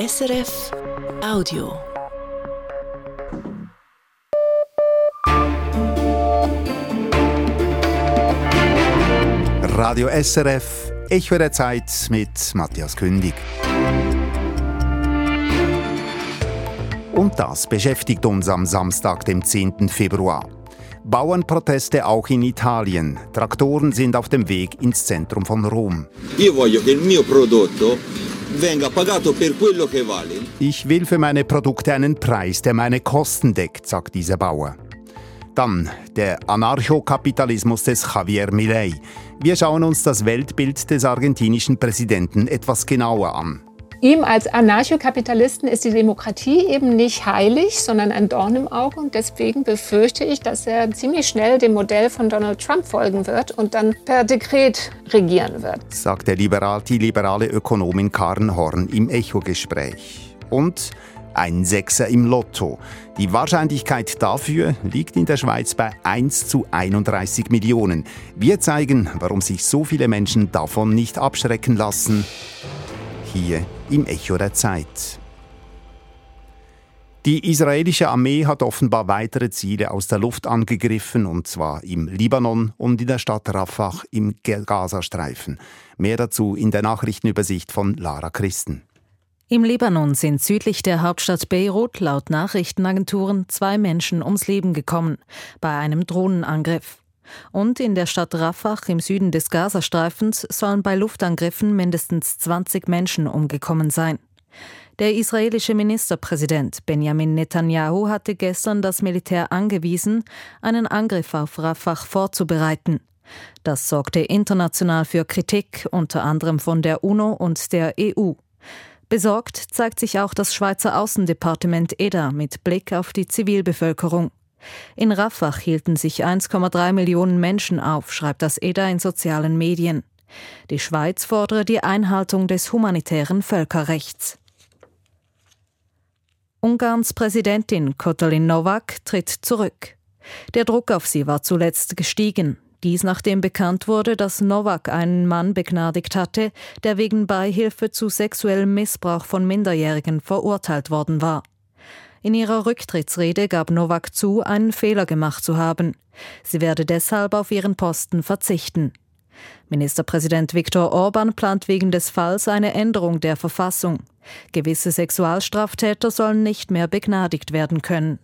SRF Audio. Radio SRF, Echo der Zeit mit Matthias Kündig. Und das beschäftigt uns am Samstag, dem 10. Februar. Bauernproteste auch in Italien. Traktoren sind auf dem Weg ins Zentrum von Rom. Io voglio che il mio prodotto venga pagato per quello che vale. Ich will für meine Produkte einen Preis, der meine Kosten deckt, sagt dieser Bauer. Dann der Anarchokapitalismus des Javier Milei. Wir schauen uns das Weltbild des argentinischen Präsidenten etwas genauer an. Ihm als Anarchokapitalisten ist die Demokratie eben nicht heilig, sondern ein Dorn im Auge. Und deswegen befürchte ich, dass er ziemlich schnell dem Modell von Donald Trump folgen wird und dann per Dekret regieren wird. Sagt der liberal, die liberale Ökonomin Karen Horn im Echo-Gespräch. Und ein Sechser im Lotto. Die Wahrscheinlichkeit dafür liegt in der Schweiz bei 1 zu 31 Millionen. Wir zeigen, warum sich so viele Menschen davon nicht abschrecken lassen. Hier im Echo der Zeit. Die israelische Armee hat offenbar weitere Ziele aus der Luft angegriffen, und zwar im Libanon und in der Stadt Rafah im Gazastreifen. Mehr dazu in der Nachrichtenübersicht von Lara Christen. Im Libanon sind südlich der Hauptstadt Beirut laut Nachrichtenagenturen zwei Menschen ums Leben gekommen bei einem Drohnenangriff. Und in der Stadt Rafah im Süden des Gazastreifens sollen bei Luftangriffen mindestens 20 Menschen umgekommen sein. Der israelische Ministerpräsident Benjamin Netanyahu hatte gestern das Militär angewiesen, einen Angriff auf Rafah vorzubereiten. Das sorgte international für Kritik, unter anderem von der UNO und der EU. Besorgt zeigt sich auch das Schweizer Außendepartement EDA mit Blick auf die Zivilbevölkerung. In Rafah hielten sich 1,3 Millionen Menschen auf, schreibt das EDA in sozialen Medien. Die Schweiz fordere die Einhaltung des humanitären Völkerrechts. Ungarns Präsidentin Kotalin Nowak tritt zurück. Der Druck auf sie war zuletzt gestiegen. Dies nachdem bekannt wurde, dass Nowak einen Mann begnadigt hatte, der wegen Beihilfe zu sexuellem Missbrauch von Minderjährigen verurteilt worden war. In ihrer Rücktrittsrede gab Nowak zu, einen Fehler gemacht zu haben. Sie werde deshalb auf ihren Posten verzichten. Ministerpräsident Viktor Orban plant wegen des Falls eine Änderung der Verfassung. Gewisse Sexualstraftäter sollen nicht mehr begnadigt werden können.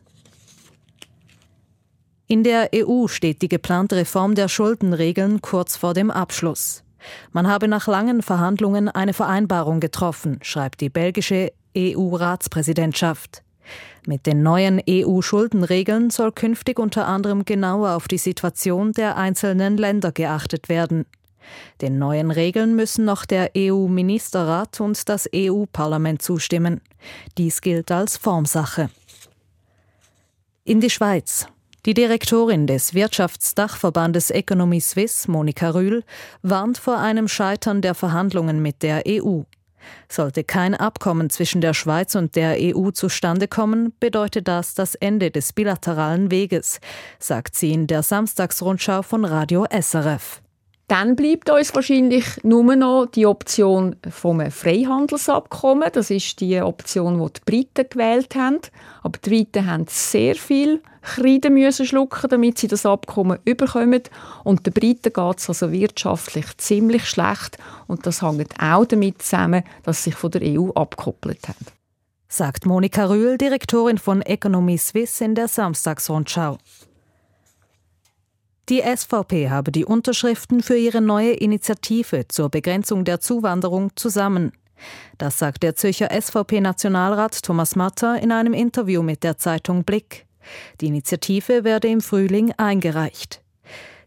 In der EU steht die geplante Reform der Schuldenregeln kurz vor dem Abschluss. Man habe nach langen Verhandlungen eine Vereinbarung getroffen, schreibt die belgische EU-Ratspräsidentschaft. Mit den neuen EU-Schuldenregeln soll künftig unter anderem genauer auf die Situation der einzelnen Länder geachtet werden. Den neuen Regeln müssen noch der EU-Ministerrat und das EU-Parlament zustimmen. Dies gilt als Formsache. In die Schweiz. Die Direktorin des Wirtschaftsdachverbandes Economy Suisse, Monika Rühl, warnt vor einem Scheitern der Verhandlungen mit der EU. Sollte kein Abkommen zwischen der Schweiz und der EU zustande kommen, bedeutet das das Ende des bilateralen Weges, sagt sie in der Samstagsrundschau von Radio SRF. Dann bleibt uns wahrscheinlich nur noch die Option vom Freihandelsabkommen. Das ist die Option, die die Briten gewählt haben. Aber die Briten haben sehr viel Kreide müssen schlucken, damit sie das Abkommen überkommen. Und den Briten geht es also wirtschaftlich ziemlich schlecht. Und das hängt auch damit zusammen, dass sie sich von der EU abgekoppelt haben. Sagt Monika Rühl, Direktorin von Economy Suisse in der Samstagsrundschau. Die SVP habe die Unterschriften für ihre neue Initiative zur Begrenzung der Zuwanderung zusammen. Das sagt der Zürcher SVP-Nationalrat Thomas Matter in einem Interview mit der Zeitung Blick. Die Initiative werde im Frühling eingereicht.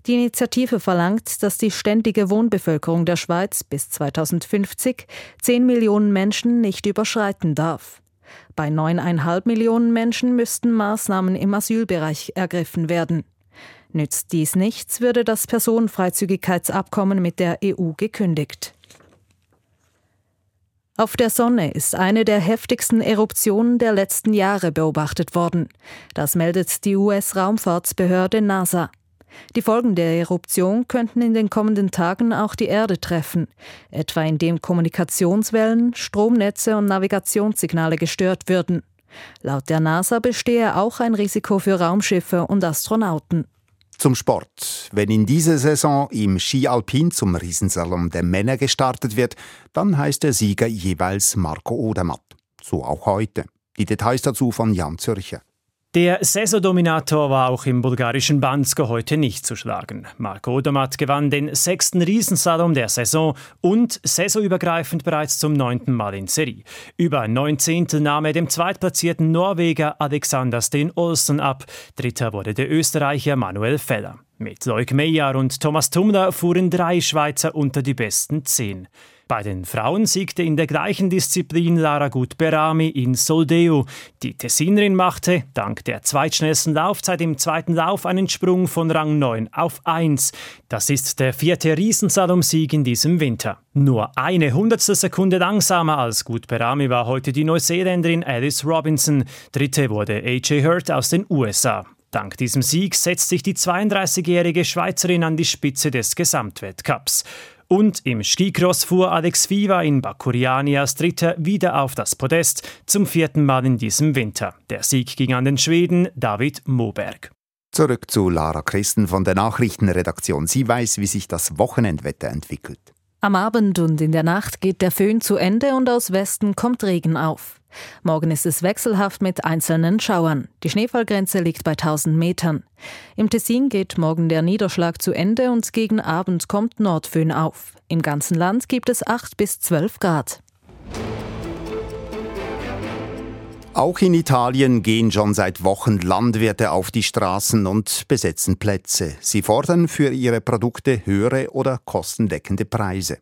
Die Initiative verlangt, dass die ständige Wohnbevölkerung der Schweiz bis 2050 10 Millionen Menschen nicht überschreiten darf. Bei 9,5 Millionen Menschen müssten Maßnahmen im Asylbereich ergriffen werden. Nützt dies nichts, würde das Personenfreizügigkeitsabkommen mit der EU gekündigt. Auf der Sonne ist eine der heftigsten Eruptionen der letzten Jahre beobachtet worden. Das meldet die US-Raumfahrtsbehörde NASA. Die Folgen der Eruption könnten in den kommenden Tagen auch die Erde treffen, etwa indem Kommunikationswellen, Stromnetze und Navigationssignale gestört würden. Laut der NASA bestehe auch ein Risiko für Raumschiffe und Astronauten. Zum Sport. Wenn in dieser Saison im Ski Alpin zum Riesensalon der Männer gestartet wird, dann heißt der Sieger jeweils Marco Odermatt. So auch heute. Die Details dazu von Jan Zürcher. Der Saisondominator war auch im bulgarischen Bansko heute nicht zu schlagen. Marco Odermatt gewann den sechsten Riesensalon der Saison und saisonübergreifend bereits zum neunten Mal in Serie. Über neun Zehntel nahm er dem zweitplatzierten Norweger Alexander Sten Olsen ab. Dritter wurde der Österreicher Manuel Feller. Mit Loic Meyer und Thomas Tumler fuhren drei Schweizer unter die besten zehn. Bei den Frauen siegte in der gleichen Disziplin Lara Gut-Berami in Soldeu. Die Tessinerin machte, dank der zweitschnellsten Laufzeit im zweiten Lauf, einen Sprung von Rang 9 auf 1. Das ist der vierte Riesensalom-Sieg in diesem Winter. Nur eine hundertstel Sekunde langsamer als Gut-Berami war heute die Neuseeländerin Alice Robinson. Dritte wurde AJ Hurt aus den USA. Dank diesem Sieg setzt sich die 32-jährige Schweizerin an die Spitze des Gesamtweltcups. Und im Skicross fuhr Alex Viva in Bakuriani als Dritter wieder auf das Podest, zum vierten Mal in diesem Winter. Der Sieg ging an den Schweden David Moberg. Zurück zu Lara Christen von der Nachrichtenredaktion. Sie weiß, wie sich das Wochenendwetter entwickelt. Am Abend und in der Nacht geht der Föhn zu Ende und aus Westen kommt Regen auf. Morgen ist es wechselhaft mit einzelnen Schauern. Die Schneefallgrenze liegt bei 1000 Metern. Im Tessin geht morgen der Niederschlag zu Ende und gegen Abend kommt Nordföhn auf. Im ganzen Land gibt es 8 bis 12 Grad. Auch in Italien gehen schon seit Wochen Landwirte auf die Straßen und besetzen Plätze. Sie fordern für ihre Produkte höhere oder kostendeckende Preise.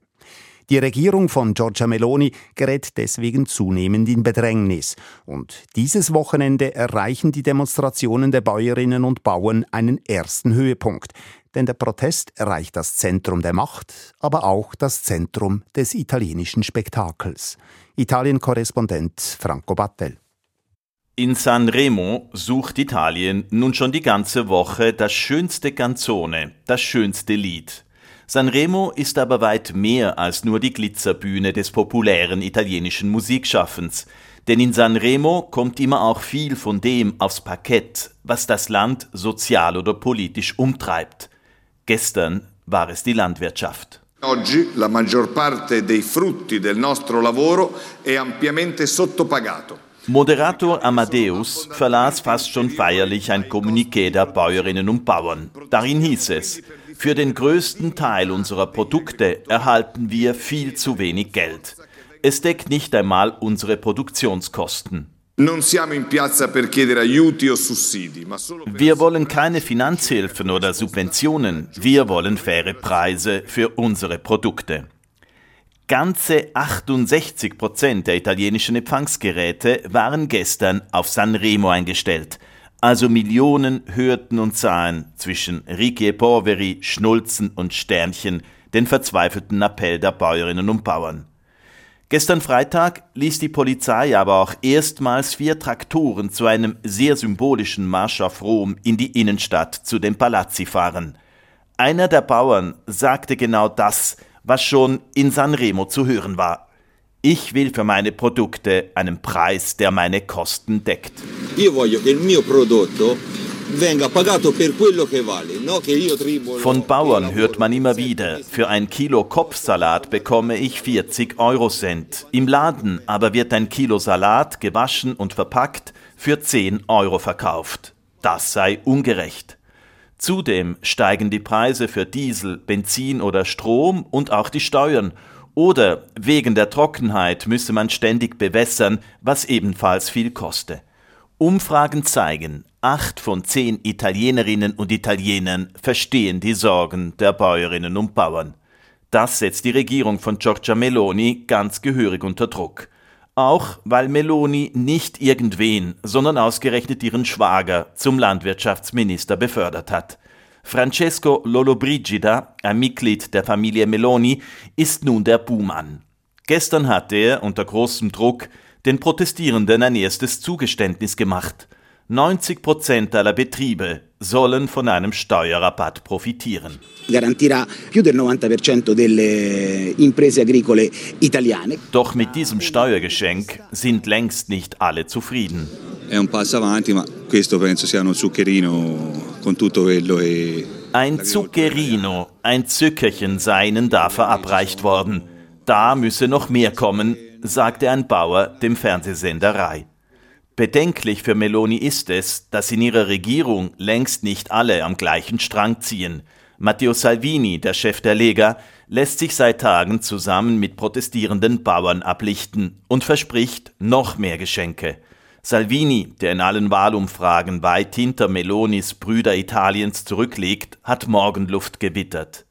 Die Regierung von Giorgia Meloni gerät deswegen zunehmend in Bedrängnis. Und dieses Wochenende erreichen die Demonstrationen der Bäuerinnen und Bauern einen ersten Höhepunkt. Denn der Protest erreicht das Zentrum der Macht, aber auch das Zentrum des italienischen Spektakels. Italien-Korrespondent Franco Battel. In Sanremo sucht Italien nun schon die ganze Woche das schönste Canzone, das schönste Lied. Sanremo ist aber weit mehr als nur die Glitzerbühne des populären italienischen Musikschaffens. Denn in Sanremo kommt immer auch viel von dem aufs Parkett, was das Land sozial oder politisch umtreibt. Gestern war es die Landwirtschaft. Oggi la maggior parte dei frutti del nostro lavoro è ampiamente sottopagato. Moderator Amadeus verlas fast schon feierlich ein Kommuniqué der Bäuerinnen und Bauern. Darin hieß es, für den größten Teil unserer Produkte erhalten wir viel zu wenig Geld. Es deckt nicht einmal unsere Produktionskosten. Wir wollen keine Finanzhilfen oder Subventionen, wir wollen faire Preise für unsere Produkte. Ganze 68 Prozent der italienischen Empfangsgeräte waren gestern auf Sanremo eingestellt. Also Millionen hörten und sahen zwischen Ricci e Poveri, Schnulzen und Sternchen den verzweifelten Appell der Bäuerinnen und Bauern. Gestern Freitag ließ die Polizei aber auch erstmals vier Traktoren zu einem sehr symbolischen Marsch auf Rom in die Innenstadt zu den Palazzi fahren. Einer der Bauern sagte genau das, was schon in Sanremo zu hören war. Ich will für meine Produkte einen Preis, der meine Kosten deckt. Von Bauern hört man immer wieder, für ein Kilo Kopfsalat bekomme ich 40 Euro Cent. Im Laden aber wird ein Kilo Salat gewaschen und verpackt für 10 Euro verkauft. Das sei ungerecht. Zudem steigen die Preise für Diesel, Benzin oder Strom und auch die Steuern oder wegen der Trockenheit müsse man ständig bewässern, was ebenfalls viel koste. Umfragen zeigen, acht von zehn Italienerinnen und Italienern verstehen die Sorgen der Bäuerinnen und Bauern. Das setzt die Regierung von Giorgia Meloni ganz gehörig unter Druck. Auch weil Meloni nicht irgendwen, sondern ausgerechnet ihren Schwager zum Landwirtschaftsminister befördert hat. Francesco Lollobrigida, ein Mitglied der Familie Meloni, ist nun der Buhmann. Gestern hat er unter großem Druck den Protestierenden ein erstes Zugeständnis gemacht. 90 Prozent aller Betriebe sollen von einem Steuerrabatt profitieren. Garantirà più del 90% delle imprese agricole italiane. Doch mit diesem Steuergeschenk sind längst nicht alle zufrieden. È un passo avanti, ma questo penso sia uno zuccherino con tutto quello e ein Zuccherino, ein Zückerchen sei ihnen da verabreicht worden. Da müsse noch mehr kommen, sagte ein Bauer dem Fernsehsender Rai. Bedenklich für Meloni ist es, dass in ihrer Regierung längst nicht alle am gleichen Strang ziehen. Matteo Salvini, der Chef der Lega, lässt sich seit Tagen zusammen mit protestierenden Bauern ablichten und verspricht noch mehr Geschenke. Salvini, der in allen Wahlumfragen weit hinter Melonis Brüder Italiens zurückliegt, hat Morgenluft gewittert.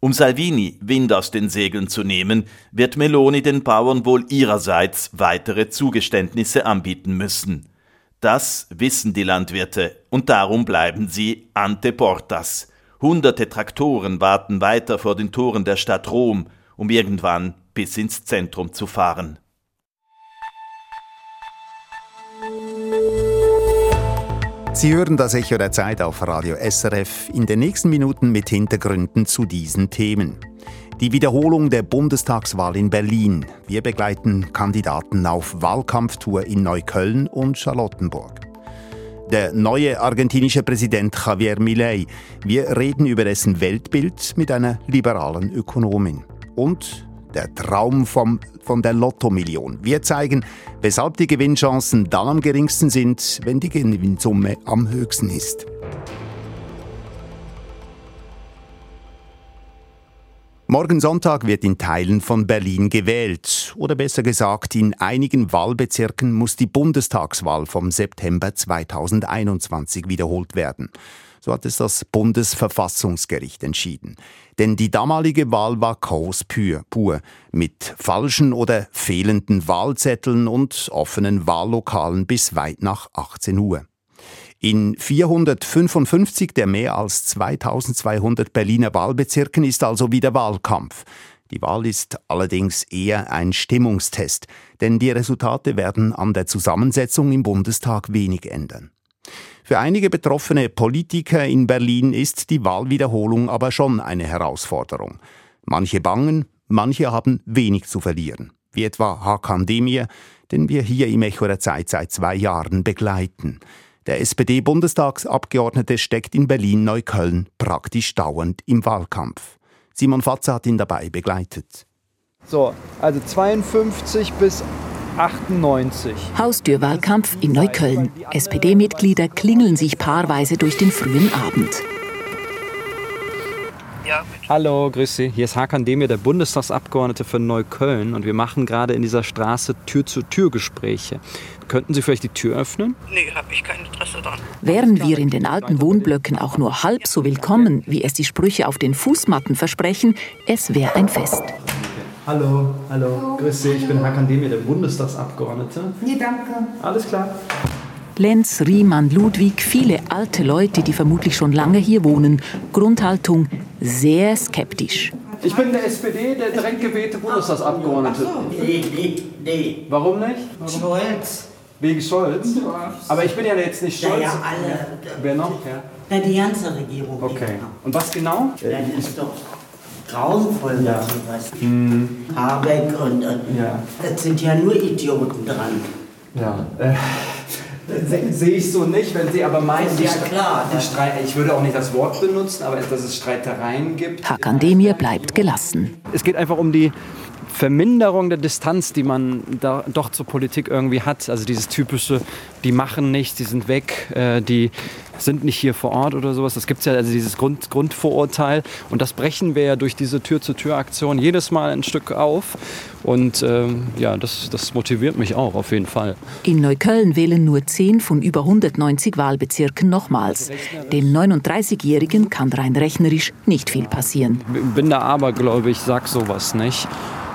Um Salvini Wind aus den Segeln zu nehmen, wird Meloni den Bauern wohl ihrerseits weitere Zugeständnisse anbieten müssen. Das wissen die Landwirte und darum bleiben sie ante portas. Hunderte Traktoren warten weiter vor den Toren der Stadt Rom, um irgendwann bis ins Zentrum zu fahren. Sie hören das Echo der Zeit auf Radio SRF in den nächsten Minuten mit Hintergründen zu diesen Themen. Die Wiederholung der Bundestagswahl in Berlin. Wir begleiten Kandidaten auf Wahlkampftour in Neukölln und Charlottenburg. Der neue argentinische Präsident Javier Milei. Wir reden über dessen Weltbild mit einer liberalen Ökonomin. Und der Traum vom, von der Lottomillion. Wir zeigen, weshalb die Gewinnchancen dann am geringsten sind, wenn die Gewinnsumme am höchsten ist. Morgen Sonntag wird in Teilen von Berlin gewählt. Oder besser gesagt, in einigen Wahlbezirken muss die Bundestagswahl vom September 2021 wiederholt werden. So hat es das Bundesverfassungsgericht entschieden. Denn die damalige Wahl war Chaos pur, pur mit falschen oder fehlenden Wahlzetteln und offenen Wahllokalen bis weit nach 18 Uhr. In 455 der mehr als 2200 Berliner Wahlbezirken ist also wieder Wahlkampf. Die Wahl ist allerdings eher ein Stimmungstest, denn die Resultate werden an der Zusammensetzung im Bundestag wenig ändern. Für einige betroffene Politiker in Berlin ist die Wahlwiederholung aber schon eine Herausforderung. Manche bangen, manche haben wenig zu verlieren, wie etwa Hakan Demir, den wir hier im Echo der Zeit seit zwei Jahren begleiten. Der SPD-Bundestagsabgeordnete steckt in Berlin-Neukölln praktisch dauernd im Wahlkampf. Simon Fatze hat ihn dabei begleitet. So, also 52 bis 98. Haustürwahlkampf in Neukölln. SPD-Mitglieder klingeln sich paarweise durch den frühen Abend. Ja, Hallo, grüß Sie. Hier ist Hakan Demir, der Bundestagsabgeordnete für Neukölln und wir machen gerade in dieser Straße Tür-zu-Tür-Gespräche. Könnten Sie vielleicht die Tür öffnen? Nee, habe ich kein Interesse dran. Wären wir in den alten Wohnblöcken auch nur halb so willkommen, wie es die Sprüche auf den Fußmatten versprechen, es wäre ein Fest. Hallo, hallo, grüß Sie, ich bin Hakan Demir, der Bundestagsabgeordnete. Nee, danke. Alles klar. Lenz, Riemann, Ludwig, viele alte Leute, die vermutlich schon lange hier wohnen. Grundhaltung sehr skeptisch. Ich bin der SPD, der direkt gewählte Bundestagsabgeordnete. Nee, nee, nee. Warum nicht? Warum? Scholz. Wegen Scholz? Aber ich bin ja jetzt nicht Scholz. Ja, ja, alle. Wer noch? Ja. Na, die ganze Regierung. Okay. Und was genau? Ja, das ist doch grauenvoll, ja. sowas. Hm. Habeck und, und ja. das sind ja nur Idioten dran. Ja. Äh. Sehe ich so nicht, wenn Sie aber meinen, ja, klar, die Streit, ich würde auch nicht das Wort benutzen, aber dass es Streitereien gibt. Hakan Demir bleibt gelassen. Es geht einfach um die Verminderung der Distanz, die man da doch zur Politik irgendwie hat. Also dieses typische, die machen nichts, die sind weg, äh, die sind nicht hier vor Ort oder sowas. Das gibt es ja, also dieses Grund, Grundvorurteil. Und das brechen wir ja durch diese Tür-zu-Tür-Aktion jedes Mal ein Stück auf. Und ähm, ja, das, das motiviert mich auch auf jeden Fall. In Neukölln wählen nur 10 von über 190 Wahlbezirken nochmals. Dem 39-Jährigen kann rein rechnerisch nicht viel passieren. Bin da abergläubig, sag sowas nicht.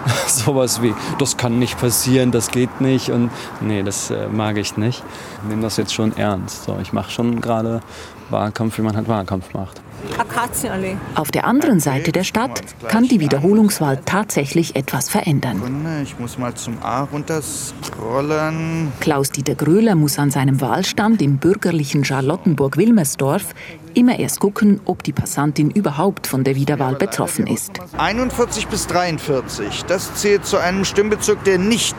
sowas wie, das kann nicht passieren, das geht nicht und nee, das äh, mag ich nicht. Ich nehme das jetzt schon ernst. So, ich mache schon gerade Wahlkampf, wie man halt Wahlkampf macht. Akazienallee. Auf der anderen Seite der Stadt kann die Wiederholungswahl tatsächlich etwas verändern. Ich muss mal zum A runterscrollen. Klaus-Dieter Gröler muss an seinem Wahlstand im bürgerlichen Charlottenburg-Wilmersdorf immer erst gucken, ob die Passantin überhaupt von der Wiederwahl betroffen ist. 41 bis 43, das zählt zu einem Stimmbezirk, der nicht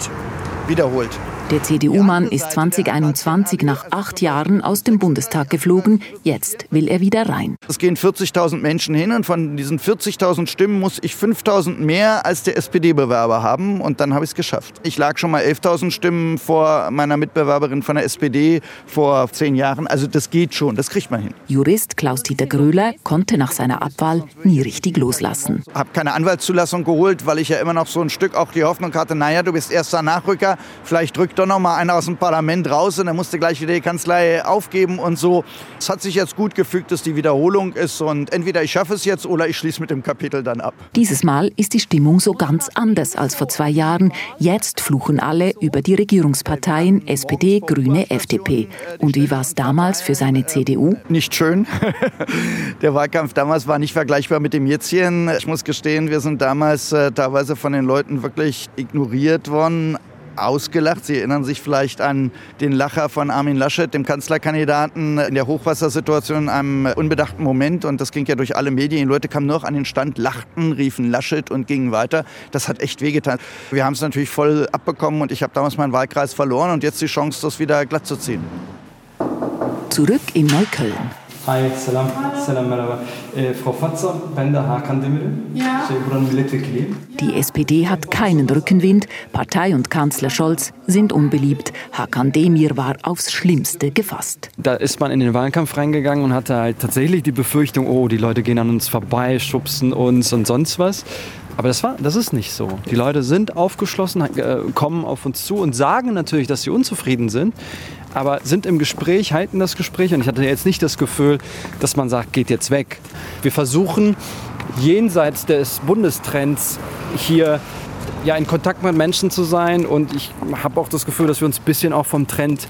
wiederholt. Der CDU-Mann ist 2021 nach acht Jahren aus dem Bundestag geflogen. Jetzt will er wieder rein. Es gehen 40.000 Menschen hin und von diesen 40.000 Stimmen muss ich 5.000 mehr als der SPD-Bewerber haben und dann habe ich es geschafft. Ich lag schon mal 11.000 Stimmen vor meiner Mitbewerberin von der SPD vor zehn Jahren. Also das geht schon, das kriegt man hin. Jurist Klaus-Dieter Gröler konnte nach seiner Abwahl nie richtig loslassen. Ich habe keine Anwaltszulassung geholt, weil ich ja immer noch so ein Stück auch die Hoffnung hatte, naja, du bist erster Nachrücker, vielleicht drückt doch noch mal einer aus dem Parlament raus und er musste gleich wieder die Kanzlei aufgeben und so. Es hat sich jetzt gut gefügt, dass die Wiederholung ist und entweder ich schaffe es jetzt oder ich schließe mit dem Kapitel dann ab. Dieses Mal ist die Stimmung so ganz anders als vor zwei Jahren. Jetzt fluchen alle über die Regierungsparteien SPD, Grüne, FDP. Und wie war es damals für seine CDU? Nicht schön. Der Wahlkampf damals war nicht vergleichbar mit dem jetzigen. Ich muss gestehen, wir sind damals äh, teilweise von den Leuten wirklich ignoriert worden ausgelacht. Sie erinnern sich vielleicht an den Lacher von Armin Laschet, dem Kanzlerkandidaten, in der Hochwassersituation in einem unbedachten Moment. Und das ging ja durch alle Medien. Die Leute kamen noch an den Stand, lachten, riefen Laschet und gingen weiter. Das hat echt wehgetan. Wir haben es natürlich voll abbekommen und ich habe damals meinen Wahlkreis verloren und jetzt die Chance, das wieder glatt zu ziehen. Zurück in Neukölln. Hi, selam. Selam, merhaba. Äh, Frau Fatzer, ben de Hakan. Ja. Die SPD hat keinen Rückenwind. Partei und Kanzler Scholz sind unbeliebt. Hakan Demir war aufs Schlimmste gefasst. Da ist man in den Wahlkampf reingegangen und hatte halt tatsächlich die Befürchtung, oh, die Leute gehen an uns vorbei, schubsen uns und sonst was. Aber das, war, das ist nicht so. Die Leute sind aufgeschlossen, äh, kommen auf uns zu und sagen natürlich, dass sie unzufrieden sind aber sind im Gespräch, halten das Gespräch. Und ich hatte jetzt nicht das Gefühl, dass man sagt, geht jetzt weg. Wir versuchen jenseits des Bundestrends hier ja, in Kontakt mit Menschen zu sein. Und ich habe auch das Gefühl, dass wir uns ein bisschen auch vom Trend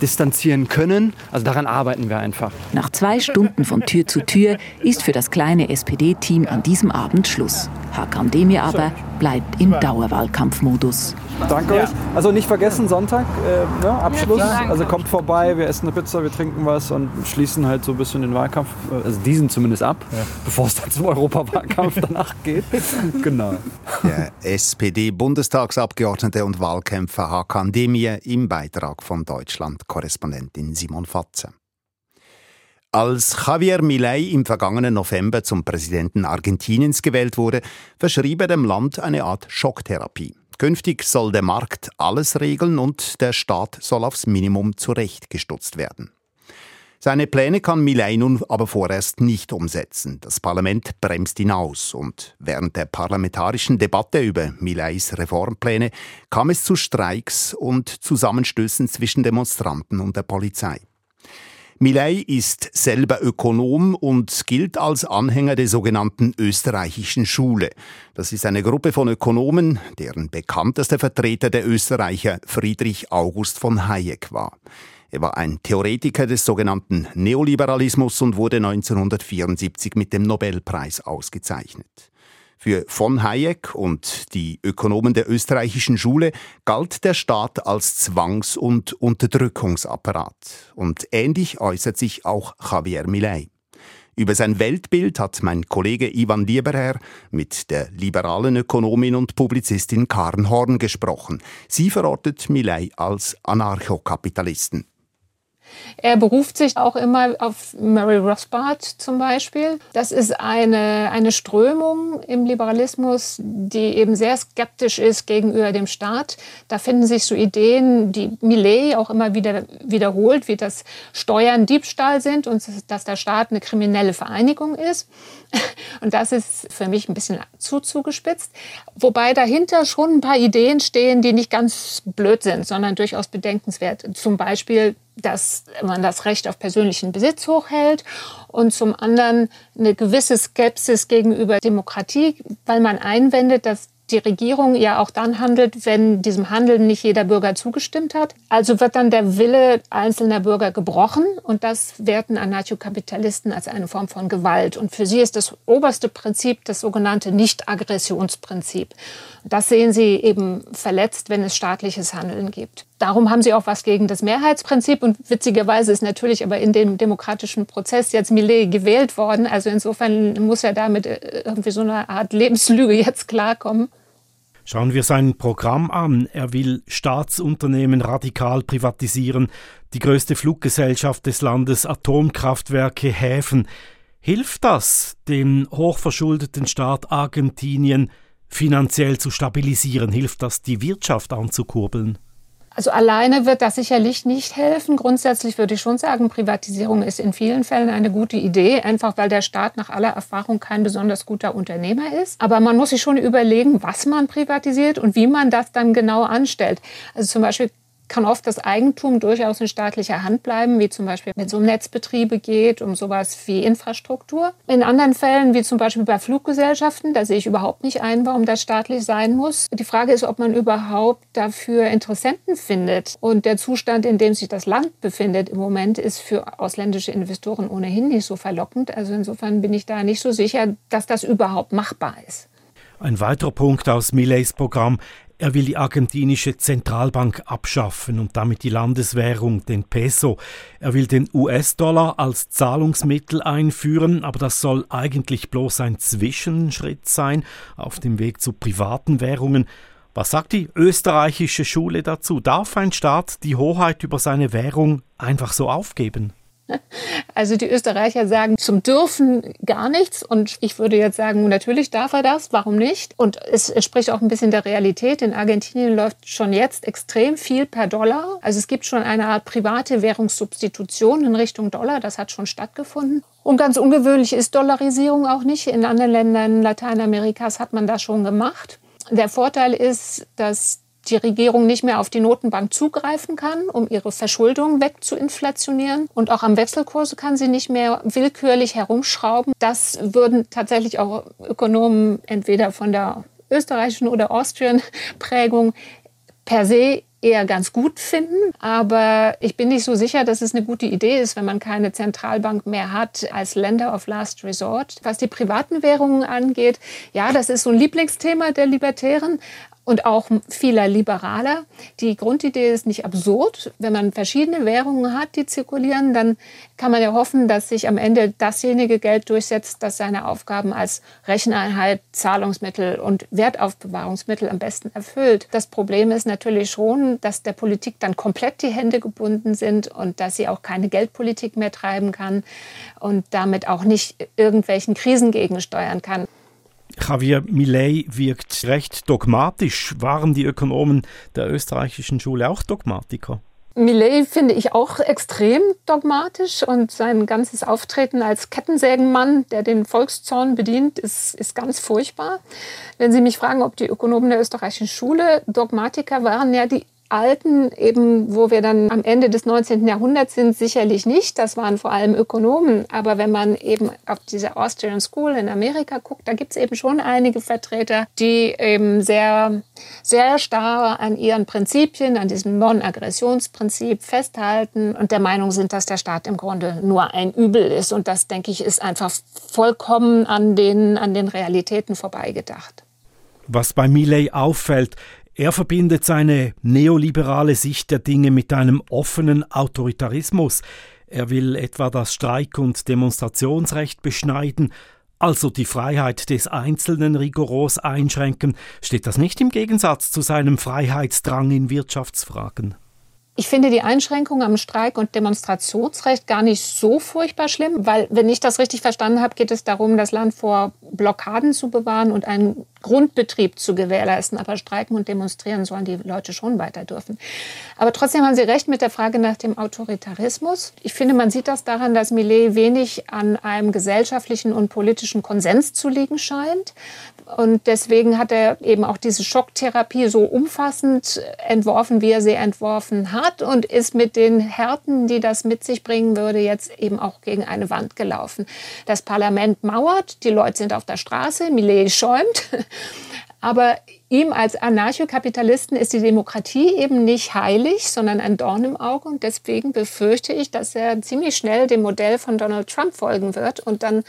distanzieren können. Also daran arbeiten wir einfach. Nach zwei Stunden von Tür zu Tür ist für das kleine SPD-Team an diesem Abend Schluss. Hakan Demir aber bleibt im Dauerwahlkampfmodus. Danke euch. Also nicht vergessen, Sonntag, äh, ne, Abschluss. Also kommt vorbei, wir essen eine Pizza, wir trinken was und schließen halt so ein bisschen den Wahlkampf, äh, also diesen zumindest ab, ja. bevor es dann zum Europawahlkampf danach geht. genau. Der SPD-Bundestagsabgeordnete und Wahlkämpfer Hakan Demir im Beitrag von Deutschland-Korrespondentin Simon Fatze. Als Javier Milei im vergangenen November zum Präsidenten Argentiniens gewählt wurde, verschrieb er dem Land eine Art Schocktherapie. Künftig soll der Markt alles regeln und der Staat soll aufs Minimum zurechtgestutzt werden. Seine Pläne kann Milei nun aber vorerst nicht umsetzen. Das Parlament bremst ihn aus und während der parlamentarischen Debatte über Mileis Reformpläne kam es zu Streiks und Zusammenstößen zwischen Demonstranten und der Polizei. Milei ist selber Ökonom und gilt als Anhänger der sogenannten österreichischen Schule. Das ist eine Gruppe von Ökonomen, deren bekanntester Vertreter der Österreicher Friedrich August von Hayek war. Er war ein Theoretiker des sogenannten Neoliberalismus und wurde 1974 mit dem Nobelpreis ausgezeichnet. Für von Hayek und die Ökonomen der österreichischen Schule galt der Staat als Zwangs- und Unterdrückungsapparat. Und ähnlich äußert sich auch Javier Milei. Über sein Weltbild hat mein Kollege Ivan Lieberherr mit der liberalen Ökonomin und Publizistin Karen Horn gesprochen. Sie verortet Milei als Anarchokapitalisten. Er beruft sich auch immer auf Mary Rothbard zum Beispiel. Das ist eine, eine Strömung im Liberalismus, die eben sehr skeptisch ist gegenüber dem Staat. Da finden sich so Ideen, die Millet auch immer wieder wiederholt, wie das Steuern Diebstahl sind und dass der Staat eine kriminelle Vereinigung ist. Und das ist für mich ein bisschen zu zugespitzt. Wobei dahinter schon ein paar Ideen stehen, die nicht ganz blöd sind, sondern durchaus bedenkenswert. Zum Beispiel, dass man das Recht auf persönlichen Besitz hochhält und zum anderen eine gewisse Skepsis gegenüber Demokratie, weil man einwendet, dass die Regierung ja auch dann handelt, wenn diesem Handeln nicht jeder Bürger zugestimmt hat. Also wird dann der Wille einzelner Bürger gebrochen und das werten Anarchokapitalisten als eine Form von Gewalt. Und für sie ist das oberste Prinzip das sogenannte Nicht-Aggressionsprinzip. Das sehen sie eben verletzt, wenn es staatliches Handeln gibt. Darum haben sie auch was gegen das Mehrheitsprinzip und witzigerweise ist natürlich aber in dem demokratischen Prozess jetzt Millet gewählt worden. Also insofern muss er damit äh, irgendwie so eine Art Lebenslüge jetzt klarkommen. Schauen wir sein Programm an. Er will Staatsunternehmen radikal privatisieren, die größte Fluggesellschaft des Landes, Atomkraftwerke, Häfen. Hilft das dem hochverschuldeten Staat Argentinien finanziell zu stabilisieren? Hilft das, die Wirtschaft anzukurbeln? Also alleine wird das sicherlich nicht helfen. Grundsätzlich würde ich schon sagen, Privatisierung ist in vielen Fällen eine gute Idee, einfach weil der Staat nach aller Erfahrung kein besonders guter Unternehmer ist. Aber man muss sich schon überlegen, was man privatisiert und wie man das dann genau anstellt. Also zum Beispiel kann oft das Eigentum durchaus in staatlicher Hand bleiben, wie zum Beispiel, wenn es um Netzbetriebe geht, um sowas wie Infrastruktur. In anderen Fällen, wie zum Beispiel bei Fluggesellschaften, da sehe ich überhaupt nicht ein, warum das staatlich sein muss. Die Frage ist, ob man überhaupt dafür Interessenten findet. Und der Zustand, in dem sich das Land befindet im Moment, ist für ausländische Investoren ohnehin nicht so verlockend. Also insofern bin ich da nicht so sicher, dass das überhaupt machbar ist. Ein weiterer Punkt aus Millets Programm. Er will die argentinische Zentralbank abschaffen und damit die Landeswährung, den Peso. Er will den US-Dollar als Zahlungsmittel einführen, aber das soll eigentlich bloß ein Zwischenschritt sein auf dem Weg zu privaten Währungen. Was sagt die österreichische Schule dazu? Darf ein Staat die Hoheit über seine Währung einfach so aufgeben? Also die Österreicher sagen zum Dürfen gar nichts und ich würde jetzt sagen, natürlich darf er das, warum nicht? Und es entspricht auch ein bisschen der Realität. In Argentinien läuft schon jetzt extrem viel per Dollar. Also es gibt schon eine Art private Währungssubstitution in Richtung Dollar, das hat schon stattgefunden. Und ganz ungewöhnlich ist Dollarisierung auch nicht. In anderen Ländern Lateinamerikas hat man das schon gemacht. Der Vorteil ist, dass die Regierung nicht mehr auf die Notenbank zugreifen kann, um ihre Verschuldung wegzuinflationieren. Und auch am Wechselkurs kann sie nicht mehr willkürlich herumschrauben. Das würden tatsächlich auch Ökonomen entweder von der österreichischen oder Austrian Prägung per se eher ganz gut finden. Aber ich bin nicht so sicher, dass es eine gute Idee ist, wenn man keine Zentralbank mehr hat als Lender of Last Resort. Was die privaten Währungen angeht, ja, das ist so ein Lieblingsthema der Libertären und auch vieler Liberaler. Die Grundidee ist nicht absurd. Wenn man verschiedene Währungen hat, die zirkulieren, dann kann man ja hoffen, dass sich am Ende dasjenige Geld durchsetzt, das seine Aufgaben als Recheneinheit, Zahlungsmittel und Wertaufbewahrungsmittel am besten erfüllt. Das Problem ist natürlich schon, dass der Politik dann komplett die Hände gebunden sind und dass sie auch keine Geldpolitik mehr treiben kann und damit auch nicht irgendwelchen Krisen gegensteuern kann. Javier Millet wirkt recht dogmatisch. Waren die Ökonomen der österreichischen Schule auch Dogmatiker? Millet finde ich auch extrem dogmatisch und sein ganzes Auftreten als Kettensägenmann, der den Volkszorn bedient, ist, ist ganz furchtbar. Wenn Sie mich fragen, ob die Ökonomen der österreichischen Schule Dogmatiker waren, ja, die Alten, eben wo wir dann am Ende des 19. Jahrhunderts sind, sicherlich nicht. Das waren vor allem Ökonomen. Aber wenn man eben auf diese Austrian School in Amerika guckt, da gibt es eben schon einige Vertreter, die eben sehr, sehr starr an ihren Prinzipien, an diesem Non-Aggressionsprinzip festhalten und der Meinung sind, dass der Staat im Grunde nur ein Übel ist. Und das, denke ich, ist einfach vollkommen an den, an den Realitäten vorbeigedacht. Was bei Milley auffällt, er verbindet seine neoliberale Sicht der Dinge mit einem offenen Autoritarismus. Er will etwa das Streik- und Demonstrationsrecht beschneiden, also die Freiheit des Einzelnen rigoros einschränken. Steht das nicht im Gegensatz zu seinem Freiheitsdrang in Wirtschaftsfragen? Ich finde die Einschränkung am Streik- und Demonstrationsrecht gar nicht so furchtbar schlimm, weil, wenn ich das richtig verstanden habe, geht es darum, das Land vor Blockaden zu bewahren und einen Grundbetrieb zu gewährleisten. Aber streiken und demonstrieren sollen die Leute schon weiter dürfen. Aber trotzdem haben Sie recht mit der Frage nach dem Autoritarismus. Ich finde, man sieht das daran, dass Millet wenig an einem gesellschaftlichen und politischen Konsens zu liegen scheint. Und deswegen hat er eben auch diese Schocktherapie so umfassend entworfen, wie er sie entworfen hat und ist mit den Härten, die das mit sich bringen würde, jetzt eben auch gegen eine Wand gelaufen. Das Parlament mauert, die Leute sind auf der Straße, Millet schäumt. Aber ihm als Anarchokapitalisten ist die Demokratie eben nicht heilig, sondern ein Dorn im Auge. Und deswegen befürchte ich, dass er ziemlich schnell dem Modell von Donald Trump folgen wird und dann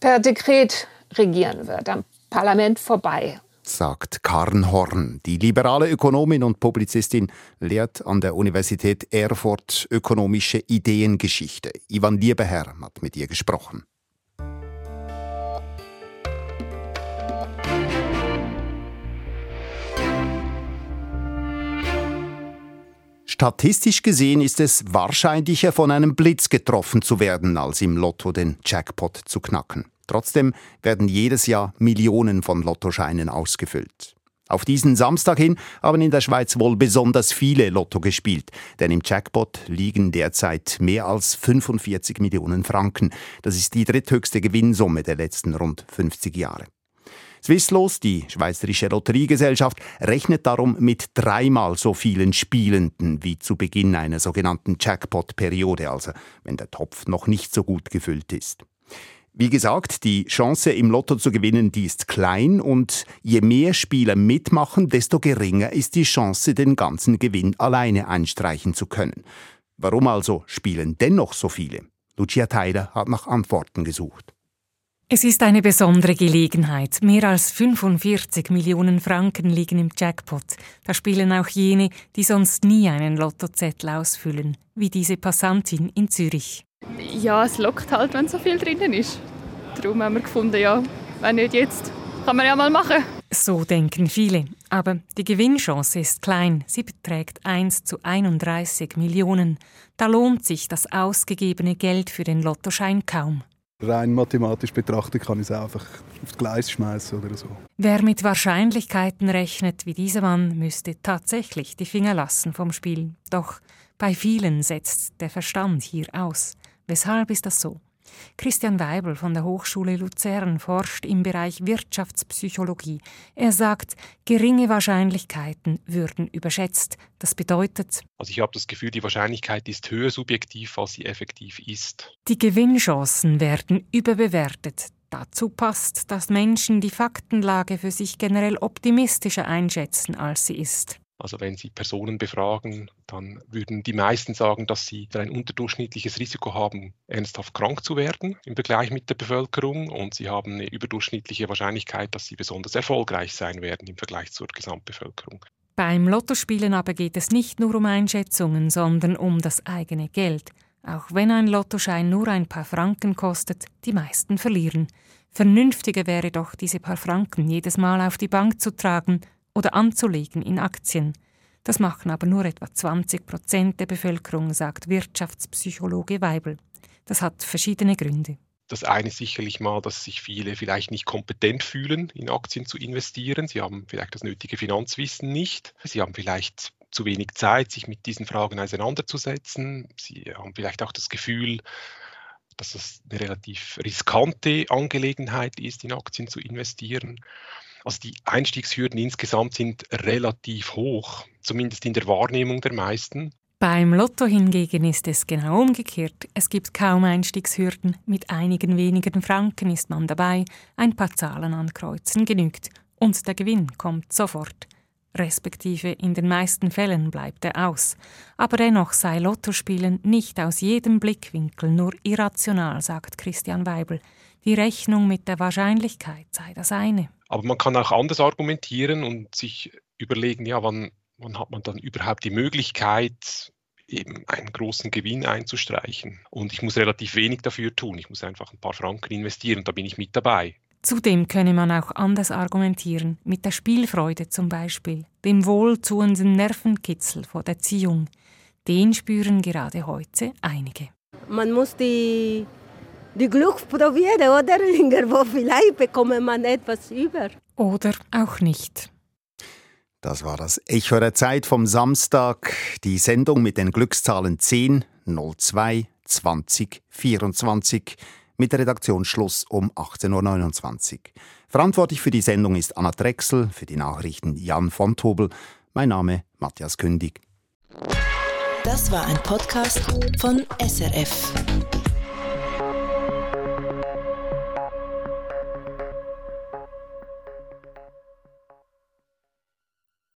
per Dekret regieren wird, am Parlament vorbei sagt Karen Horn. Die liberale Ökonomin und Publizistin lehrt an der Universität Erfurt ökonomische Ideengeschichte. Ivan Liebeherr hat mit ihr gesprochen. Statistisch gesehen ist es wahrscheinlicher, von einem Blitz getroffen zu werden, als im Lotto den Jackpot zu knacken. Trotzdem werden jedes Jahr Millionen von Lottoscheinen ausgefüllt. Auf diesen Samstag hin haben in der Schweiz wohl besonders viele Lotto gespielt, denn im Jackpot liegen derzeit mehr als 45 Millionen Franken. Das ist die dritthöchste Gewinnsumme der letzten rund 50 Jahre. Swisslos, die Schweizerische Lotteriegesellschaft, rechnet darum mit dreimal so vielen Spielenden wie zu Beginn einer sogenannten Jackpot-Periode, also wenn der Topf noch nicht so gut gefüllt ist. Wie gesagt, die Chance im Lotto zu gewinnen, die ist klein und je mehr Spieler mitmachen, desto geringer ist die Chance, den ganzen Gewinn alleine einstreichen zu können. Warum also spielen dennoch so viele? Lucia Theiler hat nach Antworten gesucht. Es ist eine besondere Gelegenheit. Mehr als 45 Millionen Franken liegen im Jackpot. Da spielen auch jene, die sonst nie einen Lottozettel ausfüllen, wie diese Passantin in Zürich. Ja, es lockt halt, wenn so viel drinnen ist. Darum haben wir gefunden, ja, wenn nicht jetzt, kann man ja mal machen. So denken viele. Aber die Gewinnchance ist klein. Sie beträgt 1 zu 31 Millionen. Da lohnt sich das ausgegebene Geld für den Lottoschein kaum. Rein mathematisch betrachtet kann ich es einfach aufs Gleis schmeißen oder so. Wer mit Wahrscheinlichkeiten rechnet wie dieser Mann, müsste tatsächlich die Finger lassen vom Spiel. Doch bei vielen setzt der Verstand hier aus. Weshalb ist das so? Christian Weibel von der Hochschule Luzern forscht im Bereich Wirtschaftspsychologie. Er sagt, geringe Wahrscheinlichkeiten würden überschätzt. Das bedeutet. Also ich habe das Gefühl, die Wahrscheinlichkeit ist höher subjektiv, als sie effektiv ist. Die Gewinnchancen werden überbewertet. Dazu passt, dass Menschen die Faktenlage für sich generell optimistischer einschätzen, als sie ist. Also wenn Sie Personen befragen, dann würden die meisten sagen, dass sie ein unterdurchschnittliches Risiko haben, ernsthaft krank zu werden im Vergleich mit der Bevölkerung und sie haben eine überdurchschnittliche Wahrscheinlichkeit, dass sie besonders erfolgreich sein werden im Vergleich zur Gesamtbevölkerung. Beim Lottospielen aber geht es nicht nur um Einschätzungen, sondern um das eigene Geld. Auch wenn ein Lottoschein nur ein paar Franken kostet, die meisten verlieren. Vernünftiger wäre doch, diese paar Franken jedes Mal auf die Bank zu tragen oder anzulegen in Aktien. Das machen aber nur etwa 20 Prozent der Bevölkerung, sagt Wirtschaftspsychologe Weibel. Das hat verschiedene Gründe. Das eine ist sicherlich mal, dass sich viele vielleicht nicht kompetent fühlen, in Aktien zu investieren. Sie haben vielleicht das nötige Finanzwissen nicht. Sie haben vielleicht zu wenig Zeit, sich mit diesen Fragen auseinanderzusetzen. Sie haben vielleicht auch das Gefühl, dass es eine relativ riskante Angelegenheit ist, in Aktien zu investieren. Also die Einstiegshürden insgesamt sind relativ hoch, zumindest in der Wahrnehmung der meisten. Beim Lotto hingegen ist es genau umgekehrt. Es gibt kaum Einstiegshürden. Mit einigen wenigen Franken ist man dabei. Ein paar Zahlen ankreuzen genügt. Und der Gewinn kommt sofort. Respektive in den meisten Fällen bleibt er aus. Aber dennoch sei Lottospielen nicht aus jedem Blickwinkel nur irrational, sagt Christian Weibel. Die Rechnung mit der Wahrscheinlichkeit sei das eine. Aber man kann auch anders argumentieren und sich überlegen, ja, wann, wann hat man dann überhaupt die Möglichkeit, eben einen großen Gewinn einzustreichen. Und ich muss relativ wenig dafür tun. Ich muss einfach ein paar Franken investieren, da bin ich mit dabei. Zudem könne man auch anders argumentieren, mit der Spielfreude zum Beispiel, dem wohltuenden Nervenkitzel vor der Ziehung. Den spüren gerade heute einige. Man muss die die Glück probieren, oder? Irgendwo vielleicht bekommt man etwas über. Oder auch nicht. Das war das Echo der Zeit vom Samstag. Die Sendung mit den Glückszahlen 10, 02, 20, 24 mit Redaktionsschluss um 18.29 Uhr. Verantwortlich für die Sendung ist Anna Drechsel, für die Nachrichten Jan von Tobel. Mein Name Matthias Kündig. Das war ein Podcast von SRF.